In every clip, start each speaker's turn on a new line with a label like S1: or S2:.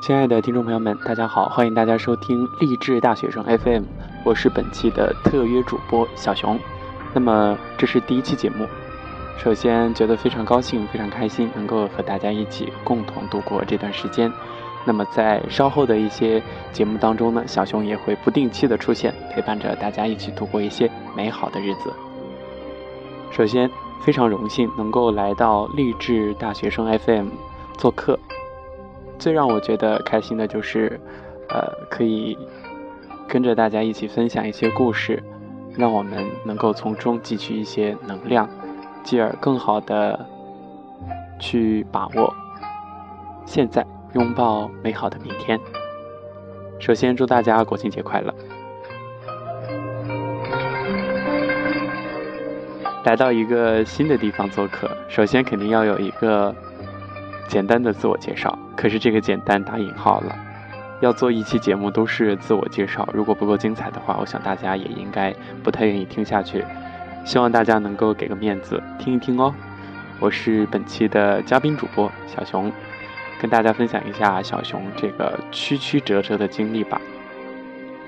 S1: 亲爱的听众朋友们，大家好，欢迎大家收听励志大学生 FM，我是本期的特约主播小熊。那么这是第一期节目，首先觉得非常高兴，非常开心，能够和大家一起共同度过这段时间。那么在稍后的一些节目当中呢，小熊也会不定期的出现，陪伴着大家一起度过一些美好的日子。首先，非常荣幸能够来到励志大学生 FM 做客。最让我觉得开心的就是，呃，可以跟着大家一起分享一些故事，让我们能够从中汲取一些能量，继而更好的去把握现在，拥抱美好的明天。首先，祝大家国庆节快乐！来到一个新的地方做客，首先肯定要有一个。简单的自我介绍，可是这个简单打引号了。要做一期节目都是自我介绍，如果不够精彩的话，我想大家也应该不太愿意听下去。希望大家能够给个面子，听一听哦。我是本期的嘉宾主播小熊，跟大家分享一下小熊这个曲曲折折的经历吧。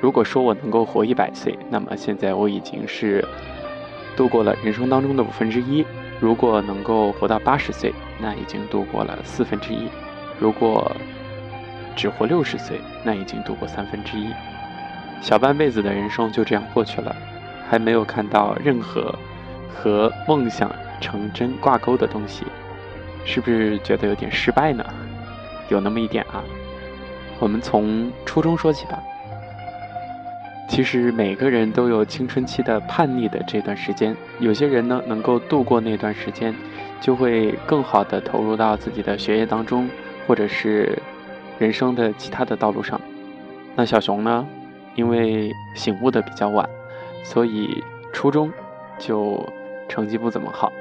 S1: 如果说我能够活一百岁，那么现在我已经是度过了人生当中的五分之一。如果能够活到八十岁，那已经度过了四分之一；如果只活六十岁，那已经度过三分之一。小半辈子的人生就这样过去了，还没有看到任何和梦想成真挂钩的东西，是不是觉得有点失败呢？有那么一点啊。我们从初中说起吧。其实每个人都有青春期的叛逆的这段时间，有些人呢能够度过那段时间，就会更好的投入到自己的学业当中，或者是人生的其他的道路上。那小熊呢，因为醒悟的比较晚，所以初中就成绩不怎么好，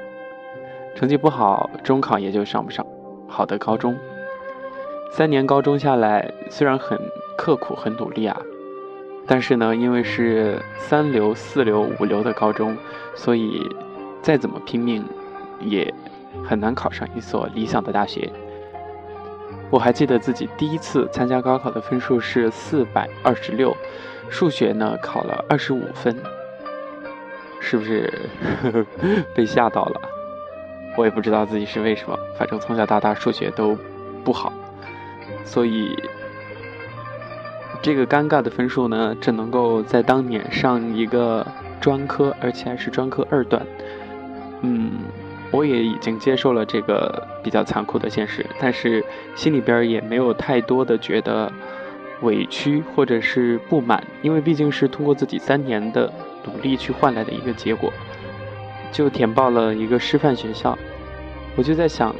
S1: 成绩不好，中考也就上不上好的高中。三年高中下来，虽然很刻苦、很努力啊。但是呢，因为是三流、四流、五流的高中，所以再怎么拼命，也很难考上一所理想的大学。我还记得自己第一次参加高考的分数是四百二十六，数学呢考了二十五分，是不是 被吓到了？我也不知道自己是为什么，反正从小到大数学都不好，所以。这个尴尬的分数呢，只能够在当年上一个专科，而且还是专科二段。嗯，我也已经接受了这个比较残酷的现实，但是心里边也没有太多的觉得委屈或者是不满，因为毕竟是通过自己三年的努力去换来的一个结果，就填报了一个师范学校。我就在想。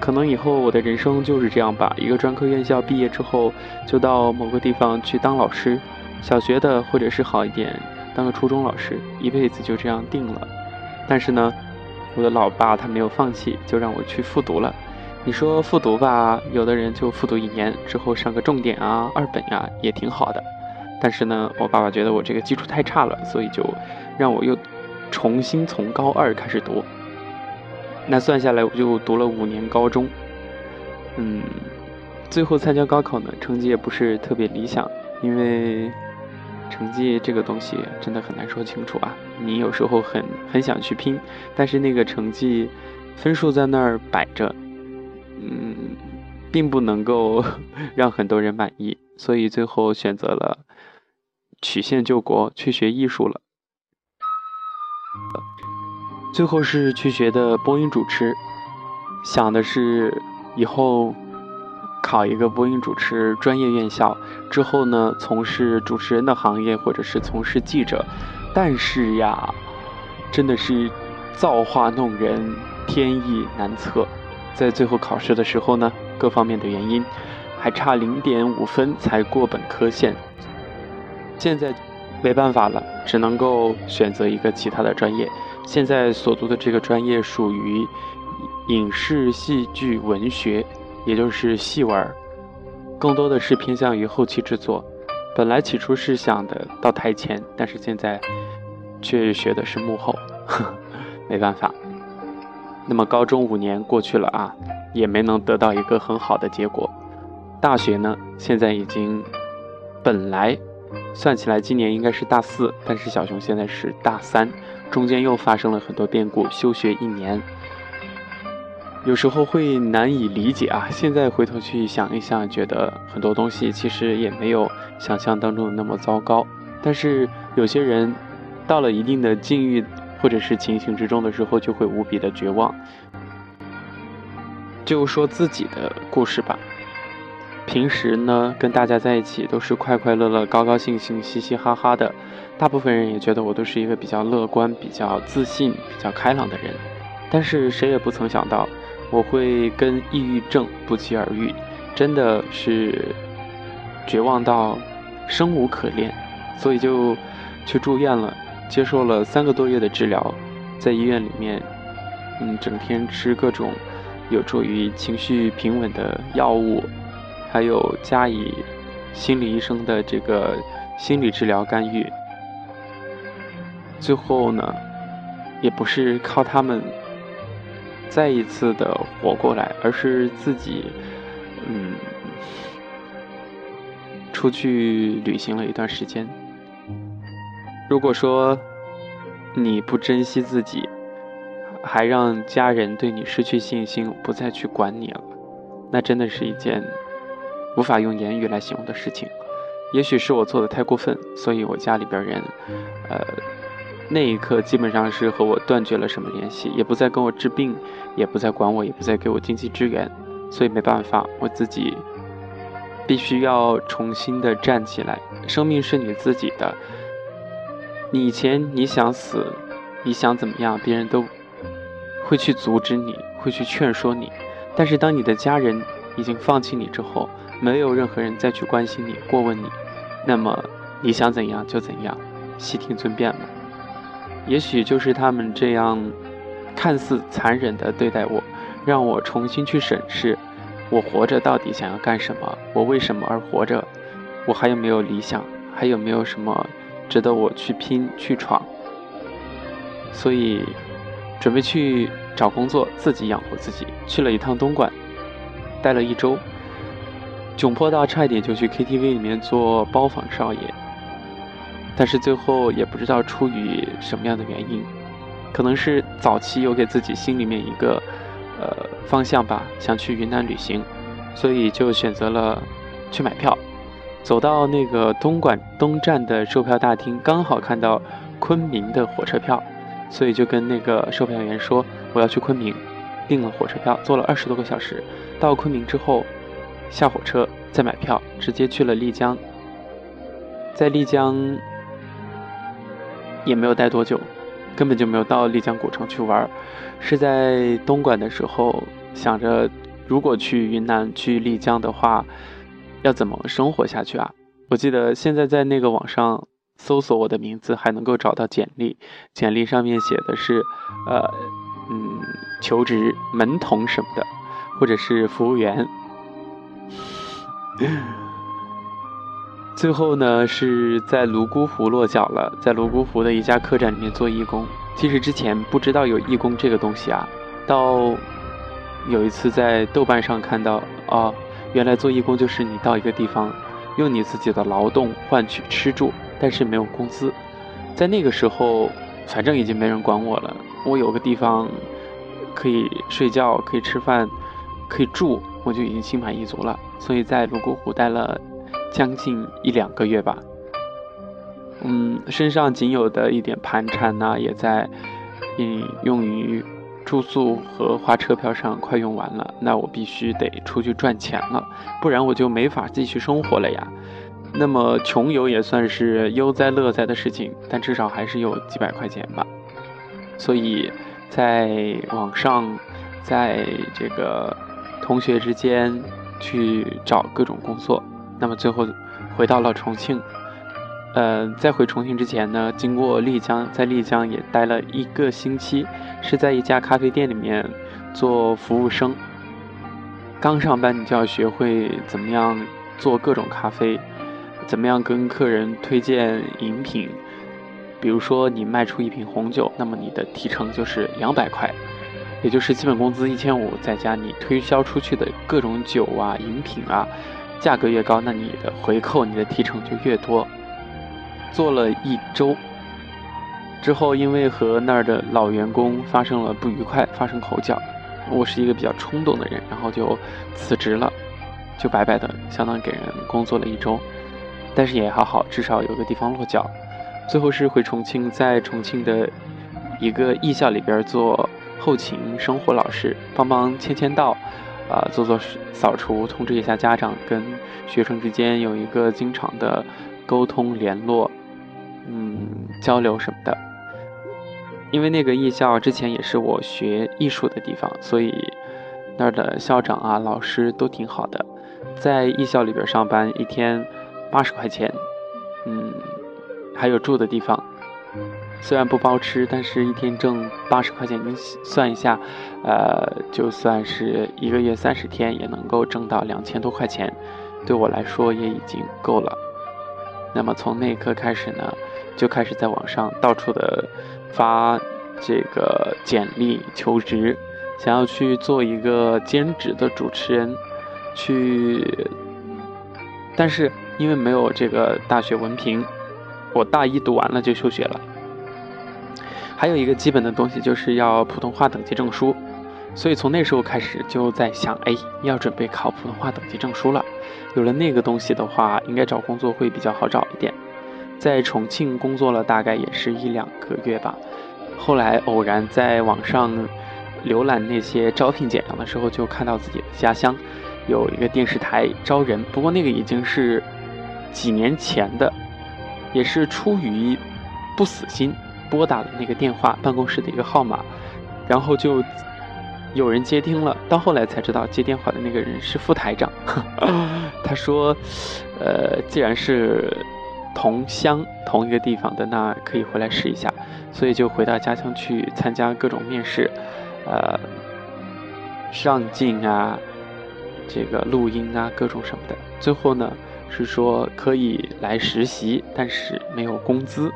S1: 可能以后我的人生就是这样吧，一个专科院校毕业之后，就到某个地方去当老师，小学的或者是好一点，当个初中老师，一辈子就这样定了。但是呢，我的老爸他没有放弃，就让我去复读了。你说复读吧，有的人就复读一年之后上个重点啊、二本呀，也挺好的。但是呢，我爸爸觉得我这个基础太差了，所以就让我又重新从高二开始读。那算下来，我就读了五年高中，嗯，最后参加高考呢，成绩也不是特别理想，因为成绩这个东西真的很难说清楚啊。你有时候很很想去拼，但是那个成绩分数在那儿摆着，嗯，并不能够 让很多人满意，所以最后选择了曲线救国，去学艺术了。最后是去学的播音主持，想的是以后考一个播音主持专业院校，之后呢从事主持人的行业，或者是从事记者。但是呀，真的是造化弄人，天意难测。在最后考试的时候呢，各方面的原因，还差零点五分才过本科线。现在没办法了，只能够选择一个其他的专业。现在所读的这个专业属于影视戏剧文学，也就是戏文，更多的是偏向于后期制作。本来起初是想的到台前，但是现在却学的是幕后，呵 没办法。那么高中五年过去了啊，也没能得到一个很好的结果。大学呢，现在已经本来算起来今年应该是大四，但是小熊现在是大三，中间又发生了很多变故，休学一年。有时候会难以理解啊！现在回头去想一想，觉得很多东西其实也没有想象当中的那么糟糕。但是有些人到了一定的境遇或者是情形之中的时候，就会无比的绝望。就说自己的故事吧。平时呢，跟大家在一起都是快快乐乐、高高兴兴、嘻嘻哈哈的。大部分人也觉得我都是一个比较乐观、比较自信、比较开朗的人。但是谁也不曾想到。我会跟抑郁症不期而遇，真的是绝望到生无可恋，所以就去住院了，接受了三个多月的治疗，在医院里面，嗯，整天吃各种有助于情绪平稳的药物，还有加以心理医生的这个心理治疗干预，最后呢，也不是靠他们。再一次的活过来，而是自己，嗯，出去旅行了一段时间。如果说你不珍惜自己，还让家人对你失去信心，不再去管你了，那真的是一件无法用言语来形容的事情。也许是我做的太过分，所以我家里边人，呃。那一刻，基本上是和我断绝了什么联系，也不再跟我治病，也不再管我，也不再给我经济支援，所以没办法，我自己必须要重新的站起来。生命是你自己的，你以前你想死，你想怎么样，别人都会去阻止你，会去劝说你。但是当你的家人已经放弃你之后，没有任何人再去关心你、过问你，那么你想怎样就怎样，悉听尊便吧。也许就是他们这样看似残忍的对待我，让我重新去审视我活着到底想要干什么，我为什么而活着，我还有没有理想，还有没有什么值得我去拼去闯。所以准备去找工作，自己养活自己。去了一趟东莞，待了一周，窘迫到差一点就去 KTV 里面做包房少爷。但是最后也不知道出于什么样的原因，可能是早期有给自己心里面一个呃方向吧，想去云南旅行，所以就选择了去买票。走到那个东莞东站的售票大厅，刚好看到昆明的火车票，所以就跟那个售票员说我要去昆明，订了火车票，坐了二十多个小时。到昆明之后，下火车再买票，直接去了丽江，在丽江。也没有待多久，根本就没有到丽江古城去玩，是在东莞的时候想着，如果去云南去丽江的话，要怎么生活下去啊？我记得现在在那个网上搜索我的名字，还能够找到简历，简历上面写的是，呃，嗯，求职门童什么的，或者是服务员。最后呢，是在泸沽湖落脚了，在泸沽湖的一家客栈里面做义工。其实之前不知道有义工这个东西啊，到有一次在豆瓣上看到，哦，原来做义工就是你到一个地方，用你自己的劳动换取吃住，但是没有工资。在那个时候，反正已经没人管我了，我有个地方可以睡觉，可以吃饭，可以住，我就已经心满意足了。所以在泸沽湖待了。将近一两个月吧，嗯，身上仅有的一点盘缠呢，也在嗯用于住宿和花车票上快用完了。那我必须得出去赚钱了，不然我就没法继续生活了呀。那么穷游也算是悠哉乐哉的事情，但至少还是有几百块钱吧。所以在网上，在这个同学之间去找各种工作。那么最后回到了重庆，呃，在回重庆之前呢，经过丽江，在丽江也待了一个星期，是在一家咖啡店里面做服务生。刚上班你就要学会怎么样做各种咖啡，怎么样跟客人推荐饮品。比如说你卖出一瓶红酒，那么你的提成就是两百块，也就是基本工资一千五，再加你推销出去的各种酒啊、饮品啊。价格越高，那你的回扣、你的提成就越多。做了一周之后，因为和那儿的老员工发生了不愉快，发生口角，我是一个比较冲动的人，然后就辞职了，就白白的相当于给人工作了一周，但是也还好，至少有个地方落脚。最后是回重庆，在重庆的一个艺校里边做后勤生活老师，帮忙签签到，啊，做做扫除，通知一下家长，跟学生之间有一个经常的沟通联络，嗯，交流什么的。因为那个艺校之前也是我学艺术的地方，所以那儿的校长啊、老师都挺好的。在艺校里边上班，一天八十块钱，嗯，还有住的地方，虽然不包吃，但是一天挣八十块钱，你算一下，呃，就算是一个月三十天，也能够挣到两千多块钱，对我来说也已经够了。那么从那一刻开始呢，就开始在网上到处的。发这个简历求职，想要去做一个兼职的主持人，去，但是因为没有这个大学文凭，我大一读完了就休学了。还有一个基本的东西就是要普通话等级证书，所以从那时候开始就在想，哎，要准备考普通话等级证书了。有了那个东西的话，应该找工作会比较好找一点。在重庆工作了大概也是一两个月吧，后来偶然在网上浏览那些招聘简章的时候，就看到自己的家乡有一个电视台招人，不过那个已经是几年前的，也是出于不死心拨打了那个电话办公室的一个号码，然后就有人接听了，到后来才知道接电话的那个人是副台长，他说，呃，既然是。同乡同一个地方的那可以回来试一下，所以就回到家乡去参加各种面试，呃，上镜啊，这个录音啊，各种什么的。最后呢是说可以来实习，但是没有工资，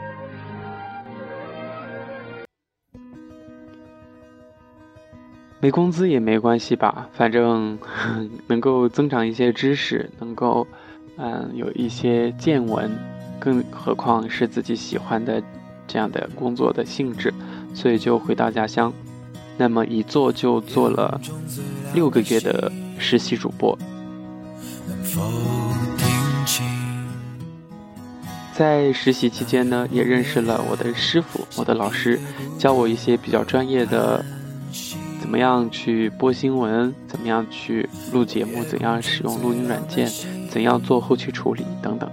S1: 没工资也没关系吧，反正能够增长一些知识，能够嗯有一些见闻。更何况是自己喜欢的这样的工作的性质，所以就回到家乡。那么一做就做了六个月的实习主播。在实习期间呢，也认识了我的师傅，我的老师教我一些比较专业的，怎怎么样去播新闻，怎么样去录节目，怎样使用录音软件，怎样做后期处理等等。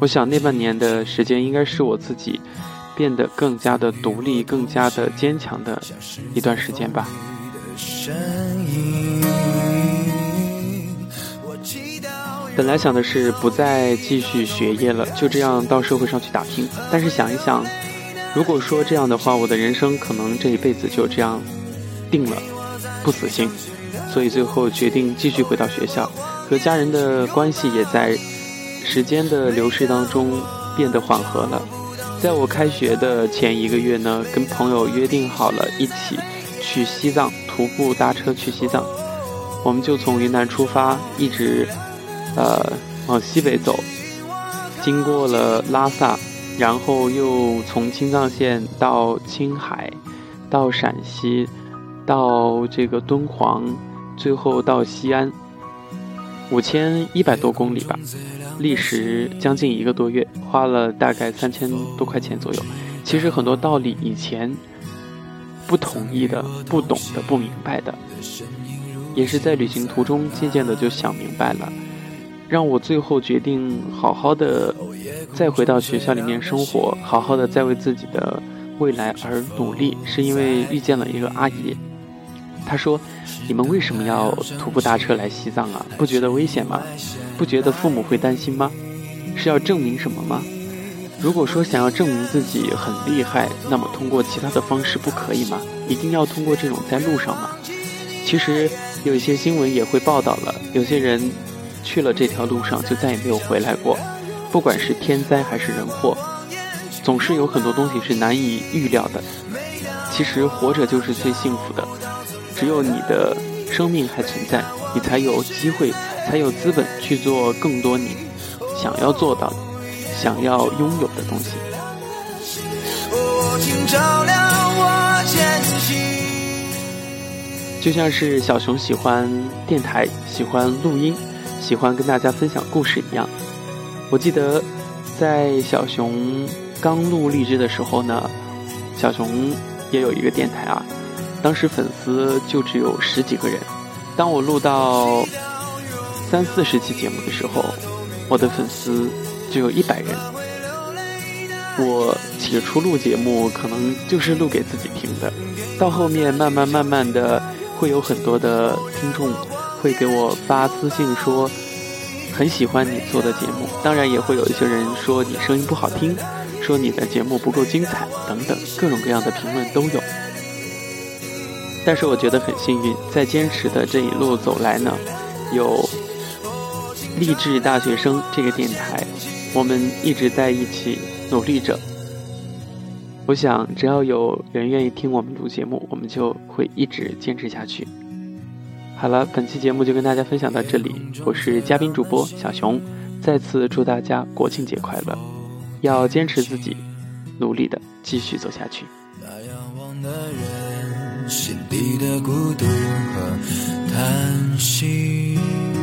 S1: 我想那半年的时间，应该是我自己变得更加的独立、更加的坚强的一段时间吧。本来想的是不再继续学业了，就这样到社会上去打拼。但是想一想，如果说这样的话，我的人生可能这一辈子就这样定了，不死心。所以最后决定继续回到学校，和家人的关系也在。时间的流逝当中变得缓和了，在我开学的前一个月呢，跟朋友约定好了一起去西藏徒步搭车去西藏，我们就从云南出发，一直呃往西北走，经过了拉萨，然后又从青藏线到青海，到陕西，到这个敦煌，最后到西安，五千一百多公里吧。历时将近一个多月，花了大概三千多块钱左右。其实很多道理以前不同意的、不懂的、不明白的，也是在旅行途中渐渐的就想明白了，让我最后决定好好的再回到学校里面生活，好好的再为自己的未来而努力，是因为遇见了一个阿姨。他说：“你们为什么要徒步搭车来西藏啊？不觉得危险吗？不觉得父母会担心吗？是要证明什么吗？如果说想要证明自己很厉害，那么通过其他的方式不可以吗？一定要通过这种在路上吗？其实有一些新闻也会报道了，有些人去了这条路上就再也没有回来过。不管是天灾还是人祸，总是有很多东西是难以预料的。其实活着就是最幸福的。”只有你的生命还存在，你才有机会才有资本去做更多你想要做到的、想要拥有的东西。就像是小熊喜欢电台、喜欢录音、喜欢跟大家分享故事一样。我记得在小熊刚录荔枝的时候呢，小熊也有一个电台啊，当时粉丝就只有十几个人。当我录到三四十期节目的时候，我的粉丝就有一百人。我起初录节目可能就是录给自己听的，到后面慢慢慢慢的。会有很多的听众会给我发私信说很喜欢你做的节目，当然也会有一些人说你声音不好听，说你的节目不够精彩等等各种各样的评论都有。但是我觉得很幸运，在坚持的这一路走来呢，有励志大学生这个电台，我们一直在一起努力着。我想，只要有人愿意听我们录节目，我们就会一直坚持下去。好了，本期节目就跟大家分享到这里，我是嘉宾主播小熊，再次祝大家国庆节快乐，要坚持自己，努力的继续走下去。那仰望的人心底的孤独和叹息。